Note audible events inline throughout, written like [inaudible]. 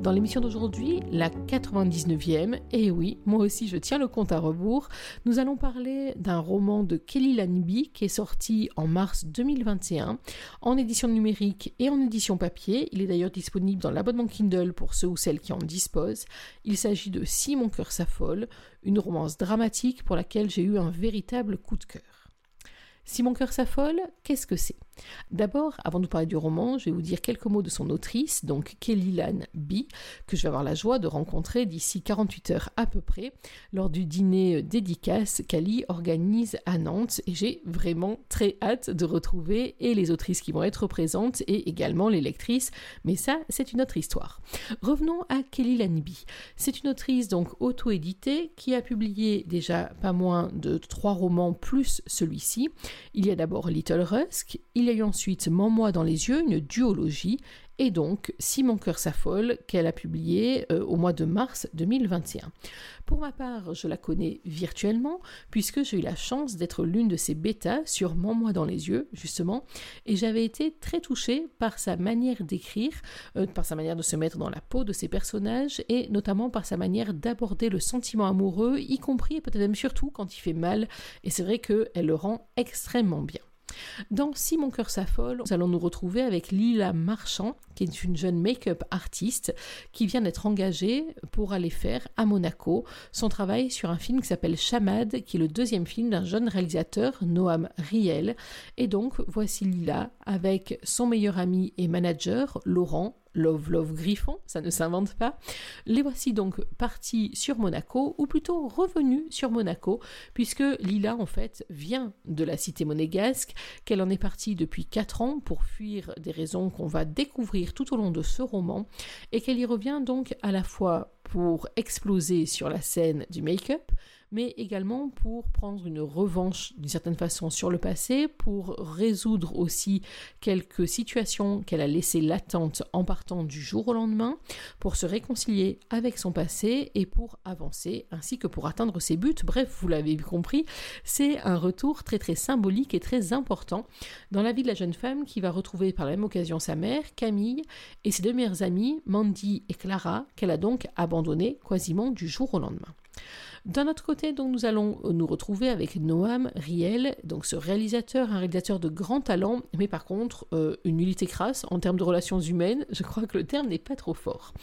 Dans l'émission d'aujourd'hui, la 99e, et oui, moi aussi je tiens le compte à rebours, nous allons parler d'un roman de Kelly Lanby qui est sorti en mars 2021 en édition numérique et en édition papier. Il est d'ailleurs disponible dans l'abonnement Kindle pour ceux ou celles qui en disposent. Il s'agit de Si mon cœur s'affole, une romance dramatique pour laquelle j'ai eu un véritable coup de cœur. Si mon cœur s'affole, qu'est-ce que c'est? D'abord, avant de parler du roman, je vais vous dire quelques mots de son autrice, donc Kelly Lan B, que je vais avoir la joie de rencontrer d'ici 48 heures à peu près, lors du dîner dédicace qu'Ali organise à Nantes, et j'ai vraiment très hâte de retrouver et les autrices qui vont être présentes et également les lectrices, mais ça, c'est une autre histoire. Revenons à Kelly Lan B. C'est une autrice donc auto-éditée qui a publié déjà pas moins de trois romans plus celui-ci. Il y a d'abord Little Rusk, eu ensuite Mens-moi dans les yeux, une duologie, et donc Si mon cœur s'affole, qu'elle a publié euh, au mois de mars 2021. Pour ma part, je la connais virtuellement, puisque j'ai eu la chance d'être l'une de ses bêtas sur Mens-moi dans les yeux, justement, et j'avais été très touchée par sa manière d'écrire, euh, par sa manière de se mettre dans la peau de ses personnages, et notamment par sa manière d'aborder le sentiment amoureux, y compris et peut-être même surtout quand il fait mal, et c'est vrai qu'elle le rend extrêmement bien. Dans Si mon cœur s'affole, nous allons nous retrouver avec Lila Marchand, qui est une jeune make-up artiste qui vient d'être engagée pour aller faire à Monaco son travail sur un film qui s'appelle Chamad, qui est le deuxième film d'un jeune réalisateur, Noam Riel. Et donc, voici Lila avec son meilleur ami et manager, Laurent, Love Love Griffon, ça ne s'invente pas. Les voici donc partis sur Monaco, ou plutôt revenus sur Monaco, puisque Lila en fait vient de la cité monégasque, qu'elle en est partie depuis 4 ans pour fuir des raisons qu'on va découvrir tout au long de ce roman, et qu'elle y revient donc à la fois pour exploser sur la scène du make-up, mais également pour prendre une revanche d'une certaine façon sur le passé, pour résoudre aussi quelques situations qu'elle a laissées latentes en partant du jour au lendemain, pour se réconcilier avec son passé et pour avancer, ainsi que pour atteindre ses buts. Bref, vous l'avez compris, c'est un retour très très symbolique et très important dans la vie de la jeune femme qui va retrouver par la même occasion sa mère, Camille, et ses deux meilleures amies, Mandy et Clara, qu'elle a donc abandonnées quasiment du jour au lendemain. D'un autre côté, donc, nous allons nous retrouver avec Noam Riel, donc ce réalisateur, un réalisateur de grand talent, mais par contre euh, une nullité crasse en termes de relations humaines. Je crois que le terme n'est pas trop fort.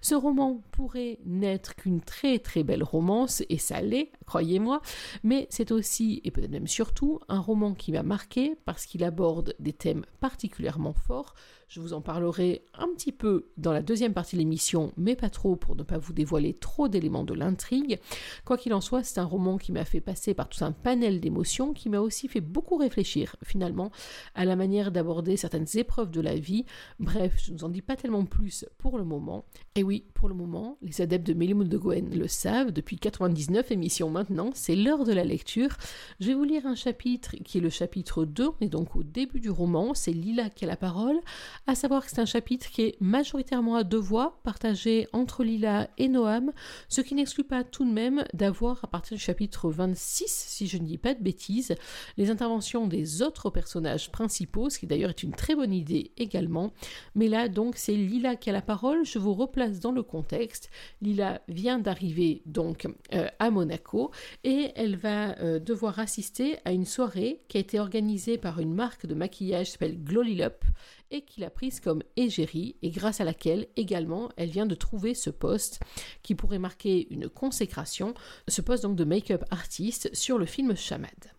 Ce roman pourrait n'être qu'une très très belle romance, et ça l'est, croyez-moi, mais c'est aussi, et peut-être même surtout, un roman qui m'a marqué parce qu'il aborde des thèmes particulièrement forts je vous en parlerai un petit peu dans la deuxième partie de l'émission, mais pas trop pour ne pas vous dévoiler trop d'éléments de l'intrigue. Quoi qu'il en soit, c'est un roman qui m'a fait passer par tout un panel d'émotions, qui m'a aussi fait beaucoup réfléchir finalement à la manière d'aborder certaines épreuves de la vie. Bref, je ne vous en dis pas tellement plus pour le moment. Et oui, pour le moment, les adeptes de Mélimouth de Gwen le savent, depuis 99 émissions maintenant, c'est l'heure de la lecture. Je vais vous lire un chapitre qui est le chapitre 2, et donc au début du roman, c'est Lila qui a la parole à savoir que c'est un chapitre qui est majoritairement à deux voix, partagé entre Lila et Noam, ce qui n'exclut pas tout de même d'avoir, à partir du chapitre 26, si je ne dis pas de bêtises, les interventions des autres personnages principaux, ce qui d'ailleurs est une très bonne idée également. Mais là, donc, c'est Lila qui a la parole. Je vous replace dans le contexte. Lila vient d'arriver donc euh, à Monaco et elle va euh, devoir assister à une soirée qui a été organisée par une marque de maquillage qui s'appelle Glolilop et qu'il a prise comme égérie et grâce à laquelle également elle vient de trouver ce poste qui pourrait marquer une consécration, ce poste donc de make-up artiste sur le film Chamad.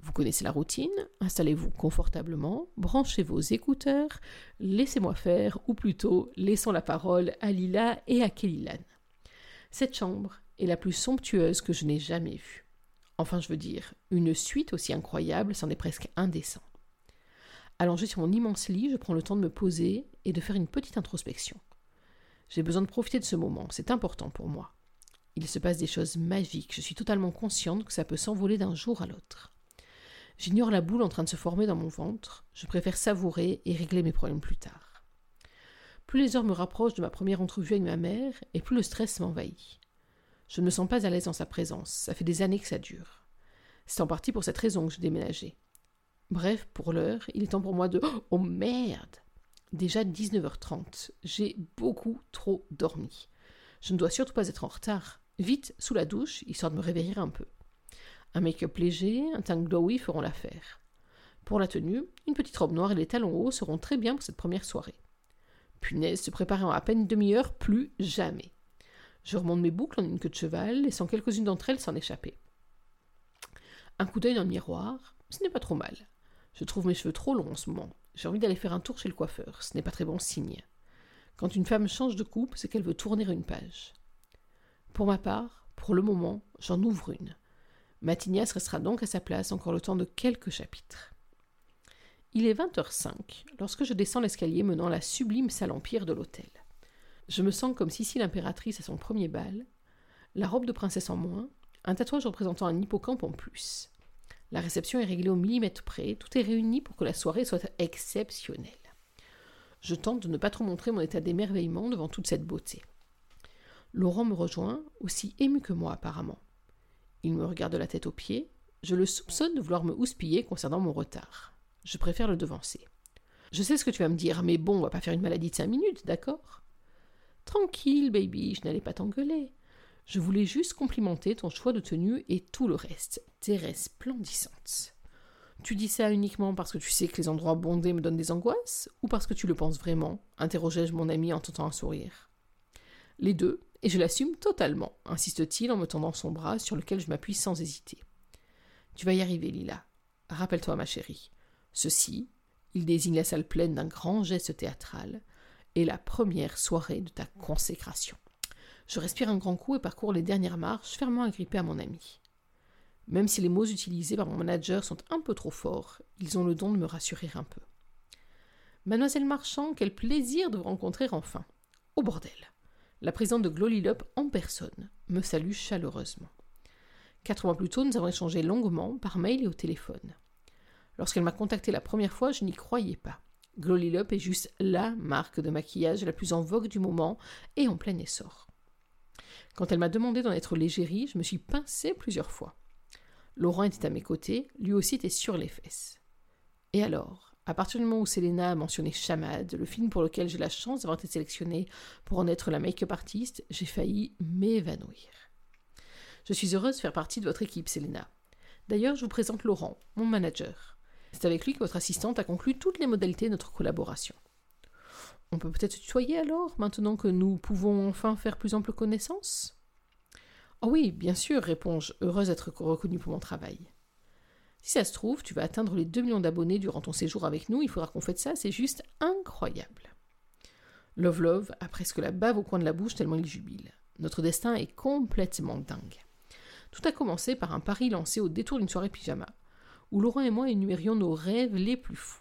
Vous connaissez la routine, installez-vous confortablement, branchez vos écouteurs, laissez-moi faire, ou plutôt laissons la parole à Lila et à Kélilan. Cette chambre est la plus somptueuse que je n'ai jamais vue. Enfin, je veux dire, une suite aussi incroyable, c'en est presque indécent. Allongé sur mon immense lit, je prends le temps de me poser et de faire une petite introspection. J'ai besoin de profiter de ce moment, c'est important pour moi. Il se passe des choses magiques, je suis totalement consciente que ça peut s'envoler d'un jour à l'autre. J'ignore la boule en train de se former dans mon ventre, je préfère savourer et régler mes problèmes plus tard. Plus les heures me rapprochent de ma première entrevue avec ma mère, et plus le stress m'envahit. Je ne me sens pas à l'aise en sa présence, ça fait des années que ça dure. C'est en partie pour cette raison que je déménageais. Bref, pour l'heure, il est temps pour moi de... Oh merde Déjà 19h30, j'ai beaucoup trop dormi. Je ne dois surtout pas être en retard. Vite, sous la douche, histoire de me réveiller un peu. Un make-up léger, un teint glowy feront l'affaire. Pour la tenue, une petite robe noire et les talons hauts seront très bien pour cette première soirée. Punaise, se préparer en à peine demi-heure, plus jamais. Je remonte mes boucles en une queue de cheval, laissant quelques-unes d'entre elles s'en échapper. Un coup d'œil dans le miroir, ce n'est pas trop mal. Je trouve mes cheveux trop longs en ce moment. J'ai envie d'aller faire un tour chez le coiffeur, ce n'est pas très bon signe. Quand une femme change de coupe, c'est qu'elle veut tourner une page. Pour ma part, pour le moment, j'en ouvre une. Matinias restera donc à sa place encore le temps de quelques chapitres. Il est 20h05 lorsque je descends l'escalier menant la sublime salle empire de l'hôtel. Je me sens comme si l'impératrice à son premier bal, la robe de princesse en moins, un tatouage représentant un hippocampe en plus. La réception est réglée au millimètre près, tout est réuni pour que la soirée soit exceptionnelle. Je tente de ne pas trop montrer mon état d'émerveillement devant toute cette beauté. Laurent me rejoint, aussi ému que moi apparemment. Il me regarde de la tête aux pieds, je le soupçonne de vouloir me houspiller concernant mon retard. Je préfère le devancer. Je sais ce que tu vas me dire, mais bon, on va pas faire une maladie de cinq minutes, d'accord? Tranquille, baby, je n'allais pas t'engueuler. Je voulais juste complimenter ton choix de tenue et tout le reste. T'es resplendissante. Tu dis ça uniquement parce que tu sais que les endroits bondés me donnent des angoisses ou parce que tu le penses vraiment? interrogeai-je mon ami en tentant un sourire. Les deux, et je l'assume totalement, insiste-t-il en me tendant son bras sur lequel je m'appuie sans hésiter. Tu vas y arriver, Lila. Rappelle-toi, ma chérie. Ceci, il désigne la salle pleine d'un grand geste théâtral, est la première soirée de ta consécration. Je respire un grand coup et parcours les dernières marches, fermement agrippé à mon ami. Même si les mots utilisés par mon manager sont un peu trop forts, ils ont le don de me rassurer un peu. Mademoiselle Marchand, quel plaisir de vous rencontrer enfin. Au bordel. La présidente de Glolilop en personne me salue chaleureusement. Quatre mois plus tôt, nous avons échangé longuement par mail et au téléphone. Lorsqu'elle m'a contacté la première fois, je n'y croyais pas. Glolilop est juste la marque de maquillage la plus en vogue du moment et en plein essor. Quand elle m'a demandé d'en être l'égérie, je me suis pincée plusieurs fois. Laurent était à mes côtés, lui aussi était sur les fesses. Et alors, à partir du moment où Selena a mentionné Chamad, le film pour lequel j'ai la chance d'avoir été sélectionnée pour en être la make-up artiste, j'ai failli m'évanouir. Je suis heureuse de faire partie de votre équipe, Selena. D'ailleurs, je vous présente Laurent, mon manager. C'est avec lui que votre assistante a conclu toutes les modalités de notre collaboration. On peut peut-être se tutoyer alors, maintenant que nous pouvons enfin faire plus ample connaissance? Oh oui, bien sûr, réponds-je, heureuse d'être reconnue pour mon travail. Si ça se trouve, tu vas atteindre les 2 millions d'abonnés durant ton séjour avec nous, il faudra qu'on fasse ça, c'est juste incroyable. Love Love a presque la bave au coin de la bouche tellement il jubile. Notre destin est complètement dingue. Tout a commencé par un pari lancé au détour d'une soirée pyjama, où Laurent et moi énumérions nos rêves les plus fous.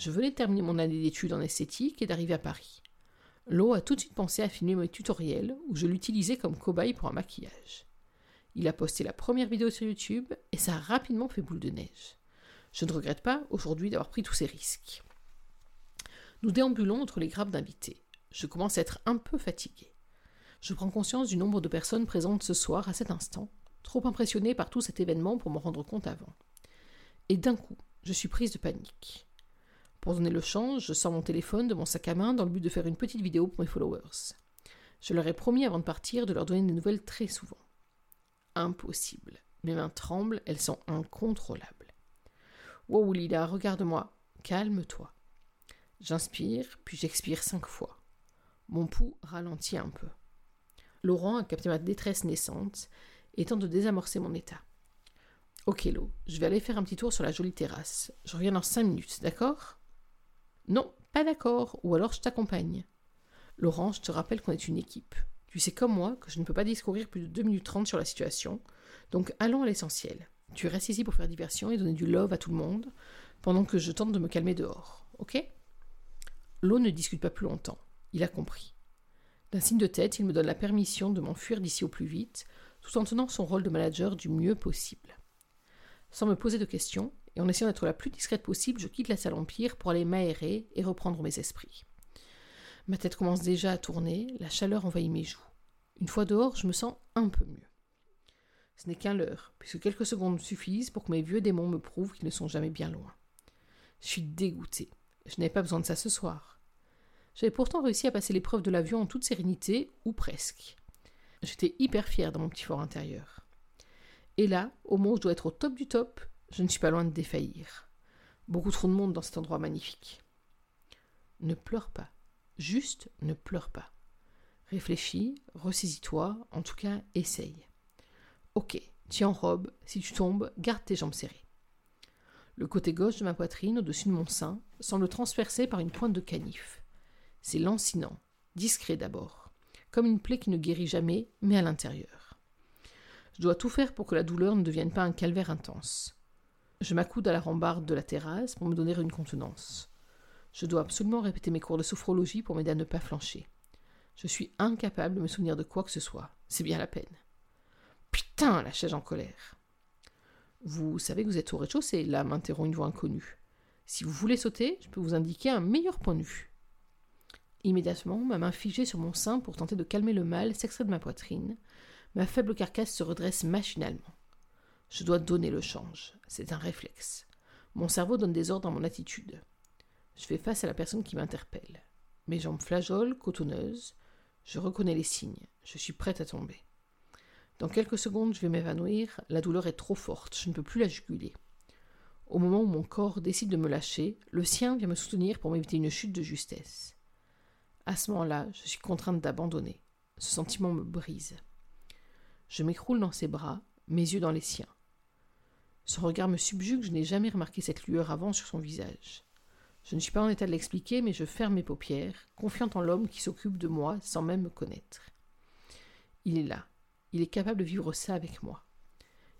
Je venais de terminer mon année d'études en esthétique et d'arriver à Paris. Lo a tout de suite pensé à filmer mes tutoriels où je l'utilisais comme cobaye pour un maquillage. Il a posté la première vidéo sur YouTube et ça a rapidement fait boule de neige. Je ne regrette pas aujourd'hui d'avoir pris tous ces risques. Nous déambulons entre les grappes d'invités. Je commence à être un peu fatigué. Je prends conscience du nombre de personnes présentes ce soir à cet instant, trop impressionné par tout cet événement pour m'en rendre compte avant. Et d'un coup, je suis prise de panique. Pour donner le change, je sors mon téléphone de mon sac à main dans le but de faire une petite vidéo pour mes followers. Je leur ai promis avant de partir de leur donner des nouvelles très souvent. Impossible. Mes mains tremblent, elles sont incontrôlables. Wow, Lila, regarde-moi. Calme-toi. J'inspire, puis j'expire cinq fois. Mon pouls ralentit un peu. Laurent a capté ma détresse naissante et tente de désamorcer mon état. Ok, Lo, je vais aller faire un petit tour sur la jolie terrasse. Je reviens dans cinq minutes, d'accord? Non, pas d'accord, ou alors je t'accompagne. Laurent, je te rappelle qu'on est une équipe. Tu sais comme moi que je ne peux pas discourir plus de 2 minutes 30 sur la situation, donc allons à l'essentiel. Tu restes ici pour faire diversion et donner du love à tout le monde, pendant que je tente de me calmer dehors, ok? L'eau ne discute pas plus longtemps. Il a compris. D'un signe de tête, il me donne la permission de m'enfuir d'ici au plus vite, tout en tenant son rôle de manager du mieux possible. Sans me poser de questions, et en essayant d'être la plus discrète possible, je quitte la salle Empire pour aller m'aérer et reprendre mes esprits. Ma tête commence déjà à tourner, la chaleur envahit mes joues. Une fois dehors, je me sens un peu mieux. Ce n'est qu'un leurre, puisque quelques secondes suffisent pour que mes vieux démons me prouvent qu'ils ne sont jamais bien loin. Je suis dégoûté. Je n'avais pas besoin de ça ce soir. J'avais pourtant réussi à passer l'épreuve de l'avion en toute sérénité, ou presque. J'étais hyper fier dans mon petit fort intérieur. Et là, au moment où je dois être au top du top, je ne suis pas loin de défaillir. Beaucoup trop de monde dans cet endroit magnifique. Ne pleure pas. Juste ne pleure pas. Réfléchis, ressaisis-toi, en tout cas, essaye. Ok, tu en robe, si tu tombes, garde tes jambes serrées. Le côté gauche de ma poitrine, au-dessus de mon sein, semble transpercé par une pointe de canif. C'est lancinant, discret d'abord, comme une plaie qui ne guérit jamais, mais à l'intérieur. Je dois tout faire pour que la douleur ne devienne pas un calvaire intense. Je m'accoude à la rambarde de la terrasse pour me donner une contenance. Je dois absolument répéter mes cours de sophrologie pour m'aider à ne pas flancher. Je suis incapable de me souvenir de quoi que ce soit. C'est bien la peine. Putain, lâchai-je en colère. Vous savez que vous êtes au rez-de-chaussée, là, m'interrompt une voix inconnue. Si vous voulez sauter, je peux vous indiquer un meilleur point de vue. Immédiatement, ma main figée sur mon sein pour tenter de calmer le mal s'extrait de ma poitrine. Ma faible carcasse se redresse machinalement. Je dois donner le change. C'est un réflexe. Mon cerveau donne des ordres à mon attitude. Je fais face à la personne qui m'interpelle. Mes jambes flageolent, cotonneuses. Je reconnais les signes. Je suis prête à tomber. Dans quelques secondes, je vais m'évanouir. La douleur est trop forte. Je ne peux plus la juguler. Au moment où mon corps décide de me lâcher, le sien vient me soutenir pour m'éviter une chute de justesse. À ce moment-là, je suis contrainte d'abandonner. Ce sentiment me brise. Je m'écroule dans ses bras, mes yeux dans les siens. Son regard me subjugue, je n'ai jamais remarqué cette lueur avant sur son visage. Je ne suis pas en état de l'expliquer, mais je ferme mes paupières, confiante en l'homme qui s'occupe de moi sans même me connaître. Il est là. Il est capable de vivre ça avec moi.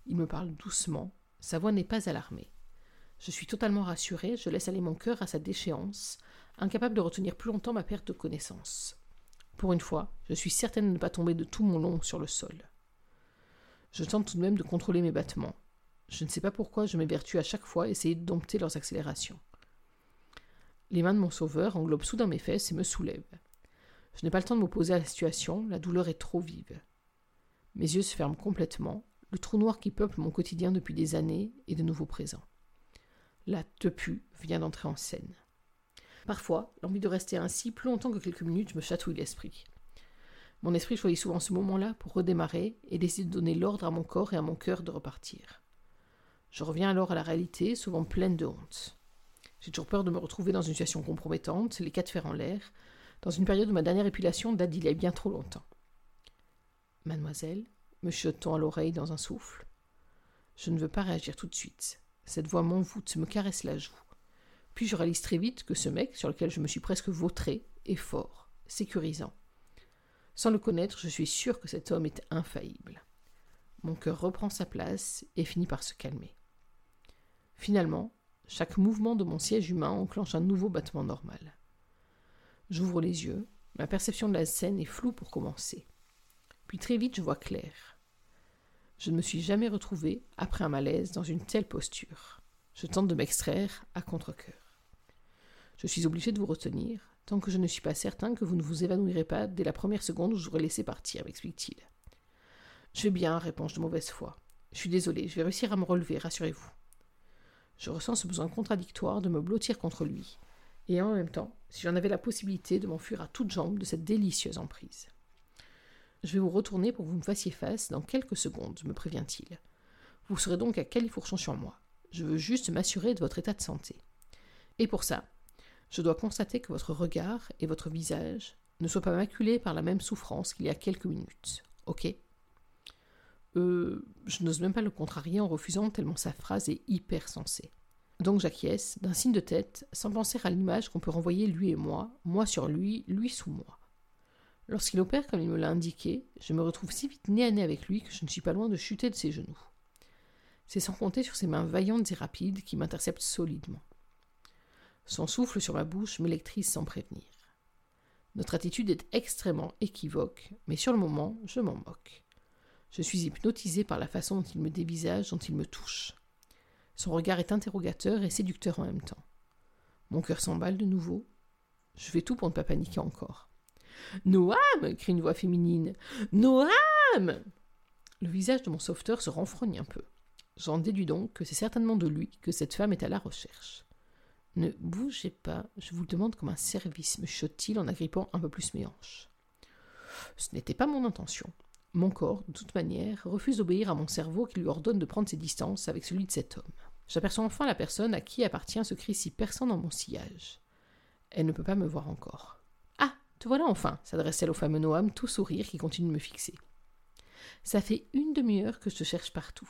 Il me parle doucement, sa voix n'est pas alarmée. Je suis totalement rassurée, je laisse aller mon cœur à sa déchéance, incapable de retenir plus longtemps ma perte de connaissance. Pour une fois, je suis certaine de ne pas tomber de tout mon long sur le sol. Je tente tout de même de contrôler mes battements. Je ne sais pas pourquoi je m'évertue à chaque fois à essayer de dompter leurs accélérations. Les mains de mon sauveur englobent soudain mes fesses et me soulèvent. Je n'ai pas le temps de m'opposer à la situation, la douleur est trop vive. Mes yeux se ferment complètement, le trou noir qui peuple mon quotidien depuis des années est de nouveau présent. La tepu vient d'entrer en scène. Parfois, l'envie de rester ainsi plus longtemps que quelques minutes me chatouille l'esprit. Mon esprit choisit souvent ce moment-là pour redémarrer et décide de donner l'ordre à mon corps et à mon cœur de repartir. Je reviens alors à la réalité, souvent pleine de honte. J'ai toujours peur de me retrouver dans une situation compromettante, les quatre fers en l'air, dans une période où ma dernière épilation date d'il y a bien trop longtemps. Mademoiselle, me chuchote-t-on à l'oreille dans un souffle. Je ne veux pas réagir tout de suite. Cette voix m'envoûte, me caresse la joue. Puis je réalise très vite que ce mec, sur lequel je me suis presque vautré, est fort, sécurisant. Sans le connaître, je suis sûre que cet homme est infaillible. Mon cœur reprend sa place et finit par se calmer. Finalement, chaque mouvement de mon siège humain enclenche un nouveau battement normal. J'ouvre les yeux, ma perception de la scène est floue pour commencer. Puis très vite, je vois clair. Je ne me suis jamais retrouvé, après un malaise, dans une telle posture. Je tente de m'extraire à contre-coeur. Je suis obligé de vous retenir, tant que je ne suis pas certain que vous ne vous évanouirez pas dès la première seconde où je vous aurai laissé partir, m'explique-t-il. Je vais bien, réponds-je de mauvaise foi. Je suis désolé, je vais réussir à me relever, rassurez-vous. Je ressens ce besoin contradictoire de me blottir contre lui, et en même temps, si j'en avais la possibilité, de m'enfuir à toutes jambes de cette délicieuse emprise. Je vais vous retourner pour que vous me fassiez face dans quelques secondes, me prévient-il. Vous serez donc à califourchon sur moi? Je veux juste m'assurer de votre état de santé. Et pour ça, je dois constater que votre regard et votre visage ne soient pas maculés par la même souffrance qu'il y a quelques minutes. Ok? Euh. Je n'ose même pas le contrarier en refusant tellement sa phrase est hyper sensée. Donc j'acquiesce, d'un signe de tête, sans penser à l'image qu'on peut renvoyer lui et moi, moi sur lui, lui sous moi. Lorsqu'il opère comme il me l'a indiqué, je me retrouve si vite nez à nez avec lui que je ne suis pas loin de chuter de ses genoux. C'est sans compter sur ses mains vaillantes et rapides qui m'interceptent solidement. Son souffle sur ma bouche m'électrise sans prévenir. Notre attitude est extrêmement équivoque, mais sur le moment, je m'en moque. Je suis hypnotisé par la façon dont il me dévisage, dont il me touche. Son regard est interrogateur et séducteur en même temps. Mon cœur s'emballe de nouveau. Je fais tout pour ne pas paniquer encore. Noam crie une voix féminine. Noam Le visage de mon sauveteur se renfrogne un peu. J'en déduis donc que c'est certainement de lui que cette femme est à la recherche. Ne bougez pas, je vous le demande comme un service, me chuchote-t-il en agrippant un peu plus mes hanches. Ce n'était pas mon intention. Mon corps, de toute manière, refuse d'obéir à mon cerveau qui lui ordonne de prendre ses distances avec celui de cet homme. J'aperçois enfin la personne à qui appartient ce cri si perçant dans mon sillage. Elle ne peut pas me voir encore. Ah, te voilà enfin, s'adresse-t-elle au fameux Noam, tout sourire, qui continue de me fixer. Ça fait une demi-heure que je te cherche partout.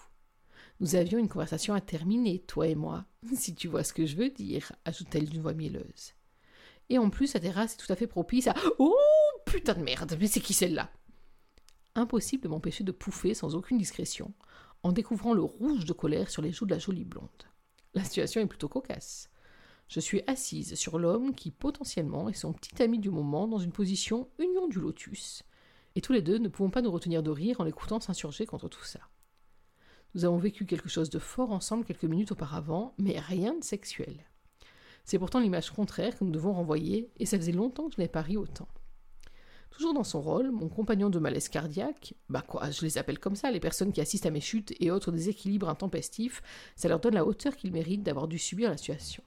Nous avions une conversation à terminer, toi et moi, [laughs] si tu vois ce que je veux dire, ajoute-t-elle d'une voix mielleuse. Et en plus, la terrasse est tout à fait propice à. Oh putain de merde, mais c'est qui celle-là? Impossible de m'empêcher de pouffer sans aucune discrétion, en découvrant le rouge de colère sur les joues de la jolie blonde. La situation est plutôt cocasse. Je suis assise sur l'homme qui potentiellement est son petit ami du moment dans une position union du lotus, et tous les deux ne pouvons pas nous retenir de rire en l'écoutant s'insurger contre tout ça. Nous avons vécu quelque chose de fort ensemble quelques minutes auparavant, mais rien de sexuel. C'est pourtant l'image contraire que nous devons renvoyer, et ça faisait longtemps que je n'avais pas ri autant. Toujours dans son rôle, mon compagnon de malaise cardiaque, bah quoi, je les appelle comme ça, les personnes qui assistent à mes chutes et autres déséquilibres intempestifs, ça leur donne la hauteur qu'ils méritent d'avoir dû subir la situation.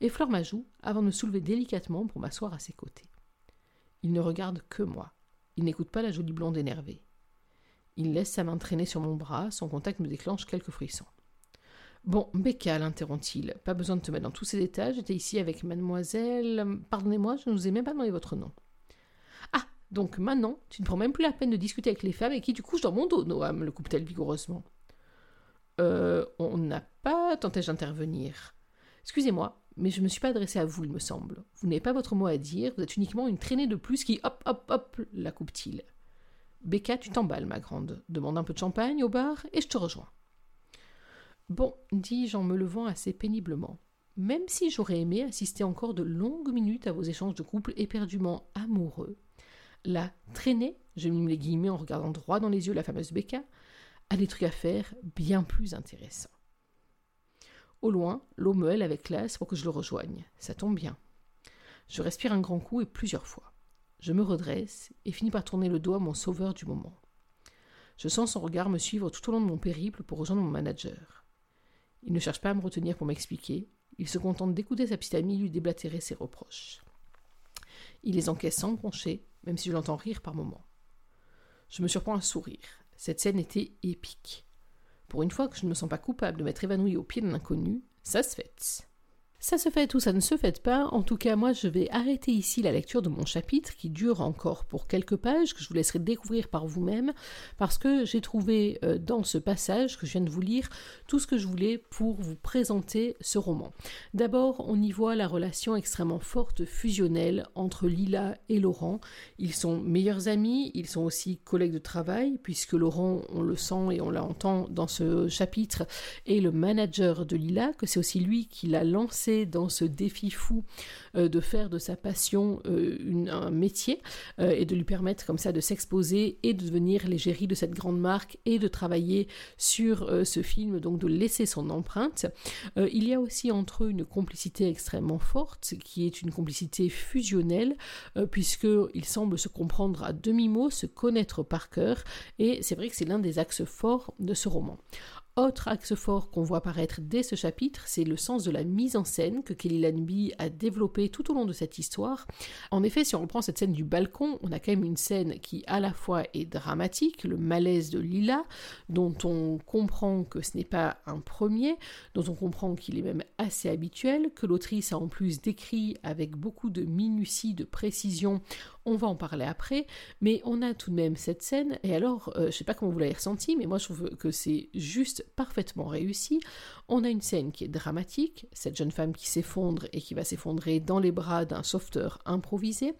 Effleure ma joue avant de me soulever délicatement pour m'asseoir à ses côtés. Il ne regarde que moi. Il n'écoute pas la jolie blonde énervée. Il laisse sa main traîner sur mon bras, son contact me déclenche quelques frissons. Bon, Becca, l'interrompt-il, pas besoin de te mettre dans tous ces détails, j'étais ici avec mademoiselle. Pardonnez-moi, je ne vous ai même pas demandé votre nom. Donc maintenant, tu ne prends même plus la peine de discuter avec les femmes et qui tu couches dans mon dos, Noam, le coupe-t-elle vigoureusement. Euh, on n'a pas tenté d'intervenir. Excusez-moi, mais je ne me suis pas adressé à vous, il me semble. Vous n'avez pas votre mot à dire, vous êtes uniquement une traînée de plus qui, hop, hop, hop, la coupe-t-il. Becca, tu t'emballes, ma grande. Demande un peu de champagne au bar et je te rejoins. Bon, dis-je en me levant assez péniblement. Même si j'aurais aimé assister encore de longues minutes à vos échanges de couple éperdument amoureux, la traîner, je mime les guillemets en regardant droit dans les yeux la fameuse Becca, a des trucs à faire bien plus intéressants. Au loin, l'eau meule avec classe pour que je le rejoigne. Ça tombe bien. Je respire un grand coup et plusieurs fois. Je me redresse et finis par tourner le dos à mon sauveur du moment. Je sens son regard me suivre tout au long de mon périple pour rejoindre mon manager. Il ne cherche pas à me retenir pour m'expliquer, il se contente d'écouter sa petite amie lui déblatérer ses reproches. Il les encaisse sans broncher, même si je l'entends rire par moments. Je me surprends à sourire. Cette scène était épique. Pour une fois que je ne me sens pas coupable de m'être évanouie au pied d'un inconnu, ça se fait. Ça se fait ou ça ne se fait pas, en tout cas moi je vais arrêter ici la lecture de mon chapitre qui dure encore pour quelques pages que je vous laisserai découvrir par vous-même parce que j'ai trouvé euh, dans ce passage que je viens de vous lire tout ce que je voulais pour vous présenter ce roman. D'abord on y voit la relation extrêmement forte fusionnelle entre Lila et Laurent. Ils sont meilleurs amis, ils sont aussi collègues de travail puisque Laurent on le sent et on l'entend dans ce chapitre est le manager de Lila, que c'est aussi lui qui l'a lancé dans ce défi fou euh, de faire de sa passion euh, un métier euh, et de lui permettre comme ça de s'exposer et de devenir l'égérie de cette grande marque et de travailler sur ce film, donc de laisser son empreinte. il y a aussi entre eux une complicité extrêmement forte qui est une complicité fusionnelle puisqu'ils semblent se comprendre à demi-mot, se connaître par cœur et c'est vrai que c'est l'un des axes forts de ce roman. Autre axe fort qu'on voit apparaître dès ce chapitre, c'est le sens de la mise en scène que Kelly Lanby a développé tout au long de cette histoire. En effet, si on reprend cette scène du balcon, on a quand même une scène qui à la fois est dramatique, le malaise de Lila, dont on comprend que ce n'est pas un premier, dont on comprend qu'il est même assez habituel, que l'autrice a en plus décrit avec beaucoup de minutie, de précision on va en parler après, mais on a tout de même cette scène, et alors, euh, je sais pas comment vous l'avez ressenti, mais moi je trouve que c'est juste parfaitement réussi. On a une scène qui est dramatique, cette jeune femme qui s'effondre et qui va s'effondrer dans les bras d'un sauveteur improvisé.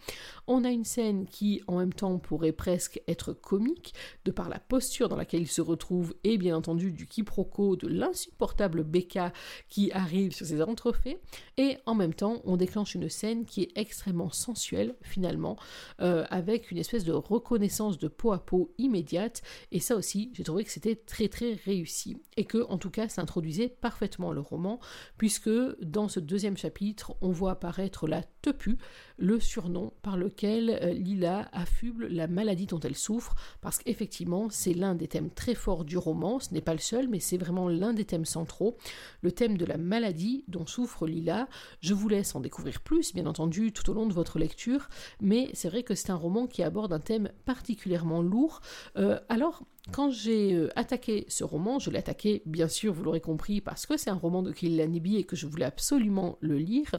On a une scène qui, en même temps, pourrait presque être comique, de par la posture dans laquelle il se retrouve, et bien entendu du quiproquo de l'insupportable Becca qui arrive sur ses entrefaits, et en même temps, on déclenche une scène qui est extrêmement sensuelle, finalement, euh, avec une espèce de reconnaissance de peau à peau immédiate. Et ça aussi, j'ai trouvé que c'était très très réussi. Et que, en tout cas, ça introduisait parfaitement le roman, puisque dans ce deuxième chapitre, on voit apparaître la tepu, le surnom par lequel euh, Lila affuble la maladie dont elle souffre, parce qu'effectivement, c'est l'un des thèmes très forts du roman, ce n'est pas le seul, mais c'est vraiment l'un des thèmes centraux, le thème de la maladie dont souffre Lila. Je vous laisse en découvrir plus, bien entendu, tout au long de votre lecture, mais c'est vrai que c'est un roman qui aborde un thème particulièrement lourd. Euh, alors, quand j'ai euh, attaqué ce roman, je l'ai attaqué, bien sûr, vous l'aurez compris, parce que c'est un roman de Kylian Nibi et que je voulais absolument le lire.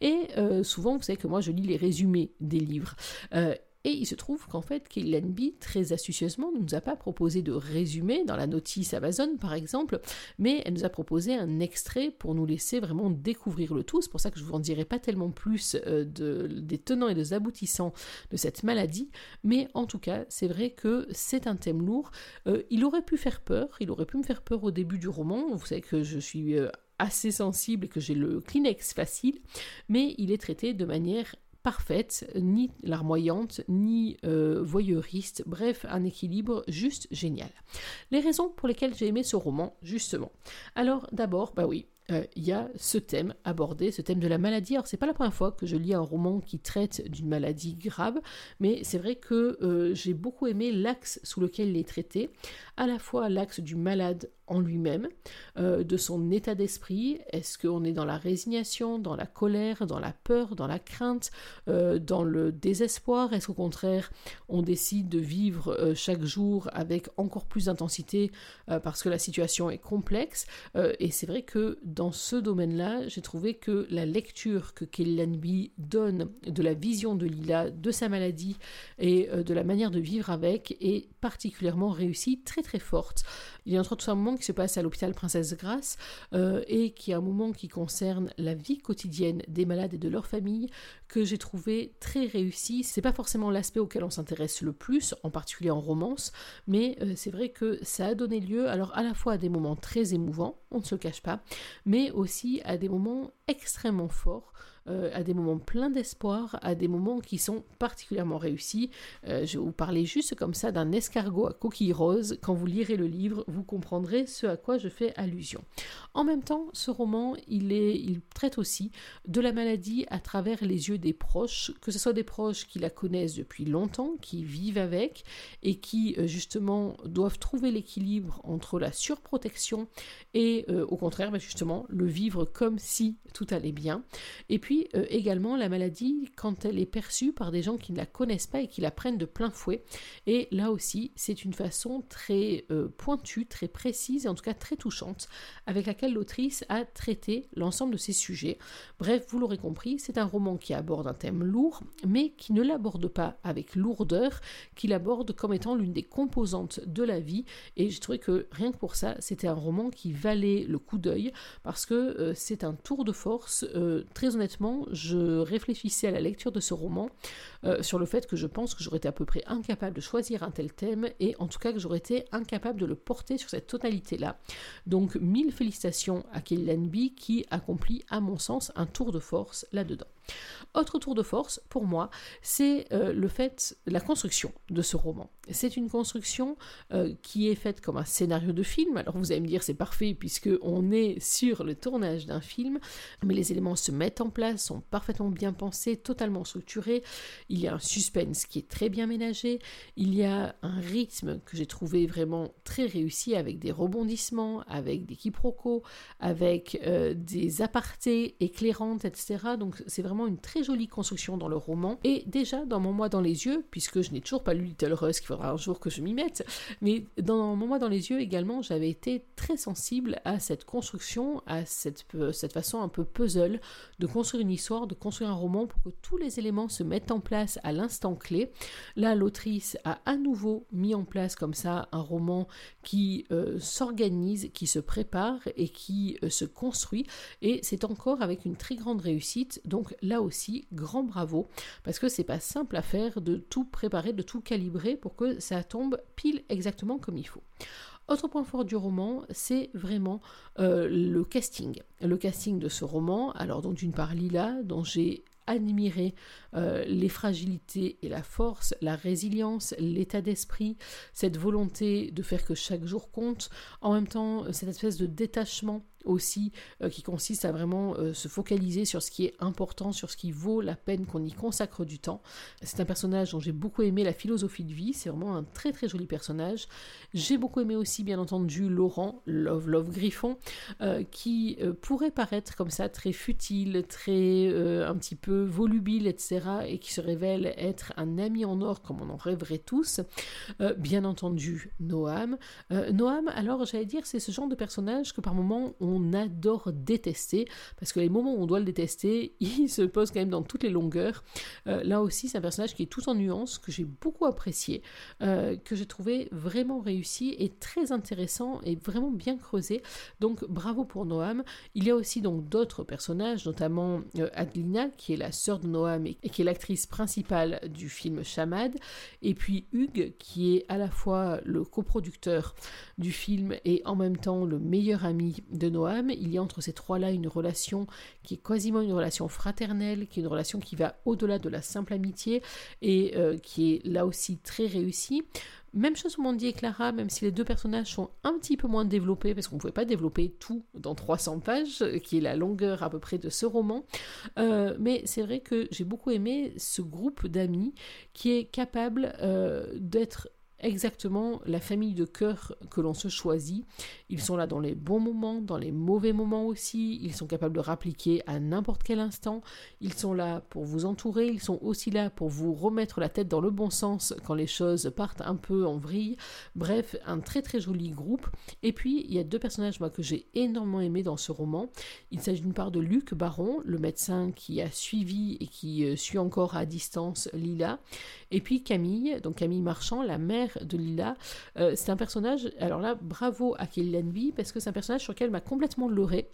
Et euh, souvent, vous savez que moi, je lis les résumés des livres. Euh, et il se trouve qu'en fait, Kélian très astucieusement, ne nous a pas proposé de résumé dans la notice Amazon, par exemple, mais elle nous a proposé un extrait pour nous laisser vraiment découvrir le tout. C'est pour ça que je vous en dirai pas tellement plus euh, de, des tenants et des aboutissants de cette maladie, mais en tout cas, c'est vrai que c'est un thème lourd. Euh, il aurait pu faire peur, il aurait pu me faire peur au début du roman. Vous savez que je suis euh, assez sensible et que j'ai le Kleenex facile, mais il est traité de manière parfaite, ni larmoyante, ni euh, voyeuriste, bref, un équilibre juste génial. Les raisons pour lesquelles j'ai aimé ce roman, justement. Alors d'abord, bah oui, euh, il y a ce thème abordé, ce thème de la maladie. Alors c'est pas la première fois que je lis un roman qui traite d'une maladie grave, mais c'est vrai que euh, j'ai beaucoup aimé l'axe sous lequel il est traité, à la fois l'axe du malade en lui-même, euh, de son état d'esprit. Est-ce qu'on est dans la résignation, dans la colère, dans la peur, dans la crainte, euh, dans le désespoir? Est-ce qu'au contraire, on décide de vivre euh, chaque jour avec encore plus d'intensité parce que la situation est complexe? Et c'est vrai que dans ce domaine-là, j'ai trouvé que la lecture que Kelly donne de la vision de Lila, de sa maladie et de la manière de vivre avec est particulièrement réussie, très très forte. Il y a un moment qui se passe à l'hôpital Princesse Grasse euh, et qui est un moment qui concerne la vie quotidienne des malades et de leurs familles que j'ai trouvé très réussi. C'est pas forcément l'aspect auquel on s'intéresse le plus, en particulier en romance, mais euh, c'est vrai que ça a donné lieu alors à la fois à des moments très émouvants, on ne se cache pas, mais aussi à des moments extrêmement forts euh, à des moments pleins d'espoir, à des moments qui sont particulièrement réussis. Euh, je vais vous parler juste comme ça d'un escargot à coquille rose. Quand vous lirez le livre, vous comprendrez ce à quoi je fais allusion. En même temps, ce roman, il, est, il traite aussi de la maladie à travers les yeux des proches, que ce soit des proches qui la connaissent depuis longtemps, qui vivent avec et qui euh, justement doivent trouver l'équilibre entre la surprotection et au contraire, bah, justement, le vivre comme si tout allait bien. Et puis euh, également la maladie quand elle est perçue par des gens qui ne la connaissent pas et qui la prennent de plein fouet. Et là aussi, c'est une façon très euh, pointue, très précise et en tout cas très touchante avec laquelle l'autrice a traité l'ensemble de ces sujets. Bref, vous l'aurez compris, c'est un roman qui aborde un thème lourd, mais qui ne l'aborde pas avec lourdeur, qui l'aborde comme étant l'une des composantes de la vie. Et j'ai trouvé que rien que pour ça, c'était un roman qui valait le coup d'œil parce que euh, c'est un tour de force, très honnêtement je réfléchissais à la lecture de ce roman euh, sur le fait que je pense que j'aurais été à peu près incapable de choisir un tel thème et en tout cas que j'aurais été incapable de le porter sur cette totalité-là. Donc mille félicitations à Kelly qui accomplit à mon sens un tour de force là-dedans. Autre tour de force, pour moi, c'est euh, le fait, la construction de ce roman. C'est une construction euh, qui est faite comme un scénario de film. Alors vous allez me dire c'est parfait puisque on est sur le tournage d'un film, mais les éléments se mettent en place, sont parfaitement bien pensés, totalement structurés. Il y a un suspense qui est très bien ménagé. Il y a un rythme que j'ai trouvé vraiment très réussi avec des rebondissements, avec des quiproquos, avec euh, des apartés éclairantes, etc. Donc c'est vraiment une très jolie construction dans le roman. Et déjà, dans Mon Moi dans les yeux, puisque je n'ai toujours pas lu Little Rusk, il faudra un jour que je m'y mette, mais dans Mon Moi dans les yeux également, j'avais été très sensible à cette construction, à cette, cette façon un peu puzzle de construire une histoire, de construire un roman pour que tous les éléments se mettent en place à l'instant clé. Là, l'autrice a à nouveau mis en place comme ça un roman qui euh, s'organise, qui se prépare et qui euh, se construit. Et c'est encore avec une très grande réussite. Donc là aussi, grand bravo, parce que c'est pas simple à faire de tout préparer, de tout calibrer pour que ça tombe pile exactement comme il faut. Autre point fort du roman, c'est vraiment euh, le casting. Le casting de ce roman, alors donc d'une part Lila, dont j'ai admiré euh, les fragilités et la force, la résilience, l'état d'esprit, cette volonté de faire que chaque jour compte, en même temps cette espèce de détachement aussi euh, qui consiste à vraiment euh, se focaliser sur ce qui est important, sur ce qui vaut la peine qu'on y consacre du temps. C'est un personnage dont j'ai beaucoup aimé la philosophie de vie, c'est vraiment un très très joli personnage. J'ai beaucoup aimé aussi bien entendu Laurent, Love Love Griffon, euh, qui pourrait paraître comme ça très futile, très un petit peu volubile, etc. et qui se révèle être un ami en or comme on en rêverait tous. bien entendu Noam. Noam, alors j'allais dire, c'est ce genre de personnage que par moments on adore détester, parce que les moments où on doit le détester, [laughs] il se pose quand même dans toutes les longueurs. Euh, là aussi, c'est un personnage qui est tout en nuances, que j'ai beaucoup apprécié, euh, que j'ai trouvé vraiment réussi et très intéressant et vraiment bien creusé. Donc bravo pour Noam. Il y a aussi donc d'autres personnages, notamment euh, Adelina, qui est la sœur de Noam et, qui est l'actrice principale du film Chamad, et puis Hugues, qui est à la fois le coproducteur du film et en même temps le meilleur ami de Noam il y a entre ces trois-là une relation qui est quasiment une relation fraternelle, qui est une relation qui va au-delà de la simple amitié et euh, qui est là aussi très réussie. Même chose pour Mandy et Clara, même si les deux personnages sont un petit peu moins développés, parce qu'on ne pouvait pas développer tout dans 300 pages, qui est la longueur à peu près de ce roman. Euh, mais c'est vrai que j'ai beaucoup aimé ce groupe d'amis qui est capable euh, d'être exactement la famille de cœur que l'on se choisit. Ils sont là dans les bons moments, dans les mauvais moments aussi. Ils sont capables de rappliquer à n'importe quel instant. Ils sont là pour vous entourer. Ils sont aussi là pour vous remettre la tête dans le bon sens quand les choses partent un peu en vrille. Bref, un très très joli groupe. Et puis, il y a deux personnages moi, que j'ai énormément aimés dans ce roman. Il s'agit d'une part de Luc Baron, le médecin qui a suivi et qui euh, suit encore à distance Lila. Et puis Camille, donc Camille Marchand, la mère de Lila. Euh, c'est un personnage, alors là, bravo à Kelly Parce que c'est un personnage sur lequel m'a complètement leurré.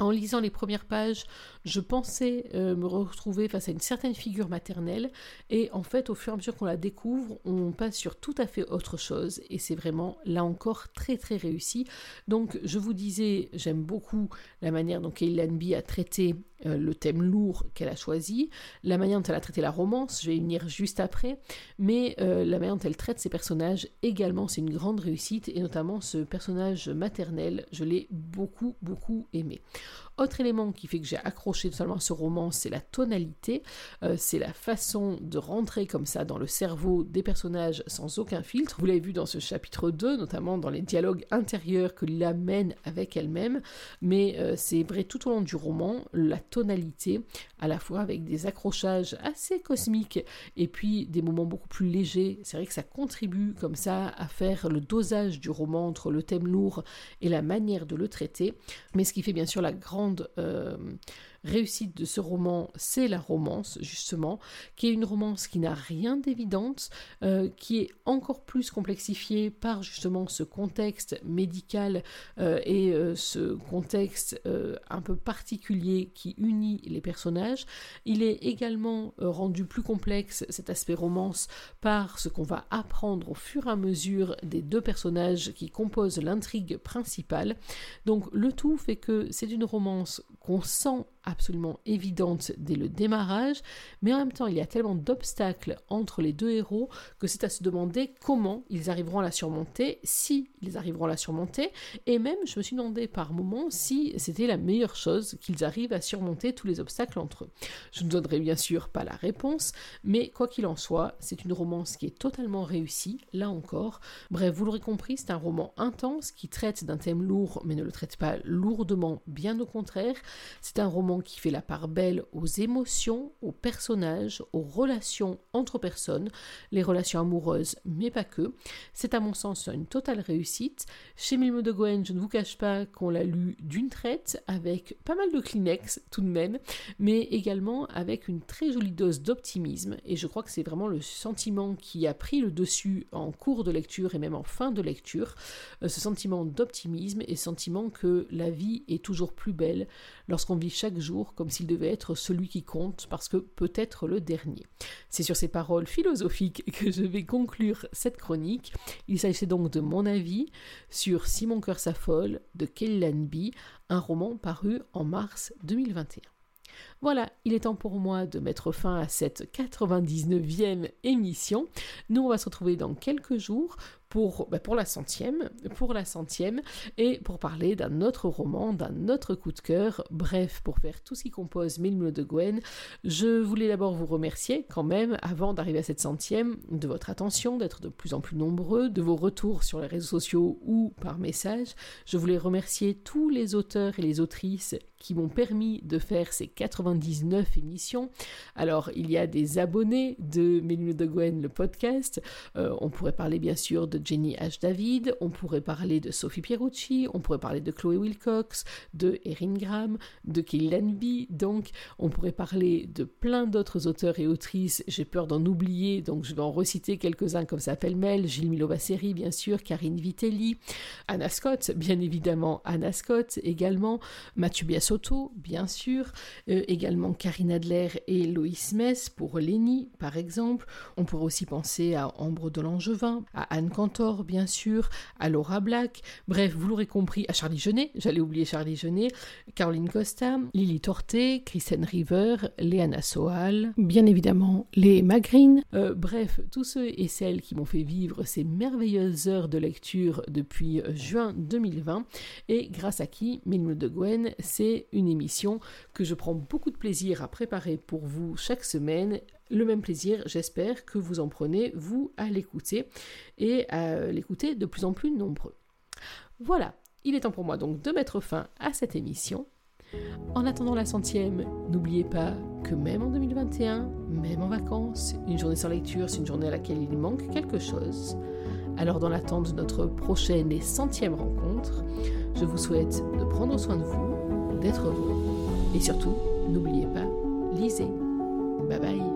En lisant les premières pages, je pensais euh, me retrouver face à une certaine figure maternelle, et en fait, au fur et à mesure qu'on la découvre, on passe sur tout à fait autre chose, et c'est vraiment, là encore, très très réussi. Donc, je vous disais, j'aime beaucoup la manière dont Kelly Lanby a traité euh, le thème lourd qu'elle a choisi, la manière dont elle a traité la romance, je vais y venir juste après, mais euh, la manière dont elle traite ses personnages également, c'est une grande réussite, et notamment ce personnage maternel, je l'ai beaucoup, beaucoup aimé. Autre élément qui fait que j'ai accroché totalement à ce roman, c'est la tonalité, euh, c'est la façon de rentrer comme ça dans le cerveau des personnages sans aucun filtre. Vous l'avez vu dans ce chapitre 2, notamment dans les dialogues intérieurs que Lila mène avec elle-même, mais euh, c'est vrai tout au long du roman, la tonalité, à la fois avec des accrochages assez cosmiques et puis des moments beaucoup plus légers. C'est vrai que ça contribue comme ça à faire le dosage du roman entre le thème lourd et la manière de le traiter, mais ce qui fait bien sûr la grande euh, réussite de ce roman, c'est la romance, justement, qui est une romance qui n'a rien d'évidente, euh, qui est encore plus complexifiée par justement ce contexte médical euh, et euh, ce contexte un peu particulier qui unit les personnages. Il est également rendu plus complexe, cet aspect romance, par ce qu'on va apprendre au fur et à mesure des deux personnages qui composent l'intrigue principale. Donc le tout fait que c'est une romance qu'on sent absolument évidente dès le démarrage, mais en même temps il y a tellement d'obstacles entre les deux héros que c'est à se demander comment ils arriveront à la surmonter, si ils arriveront à la surmonter, et même je me suis demandé par moments si c'était la meilleure chose qu'ils arrivent à surmonter tous les obstacles entre eux. Je ne donnerai bien sûr pas la réponse, mais quoi qu'il en soit, c'est une romance qui est totalement réussie, là encore. Bref, vous l'aurez compris, c'est un roman intense qui traite d'un thème lourd, mais ne le traite pas lourdement, bien au contraire. C'est un roman qui fait la part belle aux émotions, aux personnages, aux relations entre personnes, les relations amoureuses, mais pas que. C'est à mon sens une totale réussite. Chez Milmo de Gwen, je ne vous cache pas qu'on l'a lu d'une traite, avec pas mal de Kleenex tout de même, mais également avec une très jolie dose d'optimisme, et je crois que c'est vraiment le sentiment qui a pris le dessus en cours de lecture et même en fin de lecture, euh, ce sentiment d'optimisme et sentiment que la vie est toujours plus belle lorsqu'on vit chaque comme s'il devait être celui qui compte, parce que peut-être le dernier. C'est sur ces paroles philosophiques que je vais conclure cette chronique. Il s'agissait donc de mon avis sur Si mon cœur s'affole de Kelly Lanby, un roman paru en mars 2021. Voilà, il est temps pour moi de mettre fin à cette 99e émission. Nous, on va se retrouver dans quelques jours pour, bah, pour la centième, pour la centième, et pour parler d'un autre roman, d'un autre coup de cœur, bref, pour faire tout ce qui compose Mille de Gwen. Je voulais d'abord vous remercier quand même, avant d'arriver à cette centième, de votre attention, d'être de plus en plus nombreux, de vos retours sur les réseaux sociaux ou par message. Je voulais remercier tous les auteurs et les autrices qui m'ont permis de faire ces 99 émissions. Alors, il y a des abonnés de Méline de Gwen, le podcast. Euh, on pourrait parler bien sûr de Jenny H. David, on pourrait parler de Sophie Pierucci, on pourrait parler de Chloé Wilcox, de Erin Graham, de Kelly Lanby, donc on pourrait parler de plein d'autres auteurs et autrices. J'ai peur d'en oublier, donc je vais en reciter quelques-uns comme ça pêle-mêle. Gilles Milovaceri, bien sûr, Karine Vitelli, Anna Scott, bien évidemment, Anna Scott également, Mathieu Biasso bien sûr, euh, également Karine Adler et Loïs Mess pour Lénie, par exemple. On pourrait aussi penser à Ambre de Langevin, à Anne Cantor, bien sûr, à Laura Black, bref, vous l'aurez compris, à Charlie Genet, j'allais oublier Charlie Genet, Caroline Costa, Lily Torté, Kristen River, Léana Soal, bien évidemment les Magrines, euh, bref, tous ceux et celles qui m'ont fait vivre ces merveilleuses heures de lecture depuis juin 2020 et grâce à qui Milme de Gwen, une émission que je prends beaucoup de plaisir à préparer pour vous chaque semaine. Le même plaisir, j'espère que vous en prenez, vous, à l'écouter et à l'écouter de plus en plus nombreux. Voilà, il est temps pour moi donc de mettre fin à cette émission. En attendant la centième, n'oubliez pas que même en 2021, même en vacances, une journée sans lecture, c'est une journée à laquelle il manque quelque chose. Alors dans l'attente de notre prochaine et centième rencontre, je vous souhaite de prendre soin de vous d'être heureux. Et surtout, n'oubliez pas, lisez. Bye bye.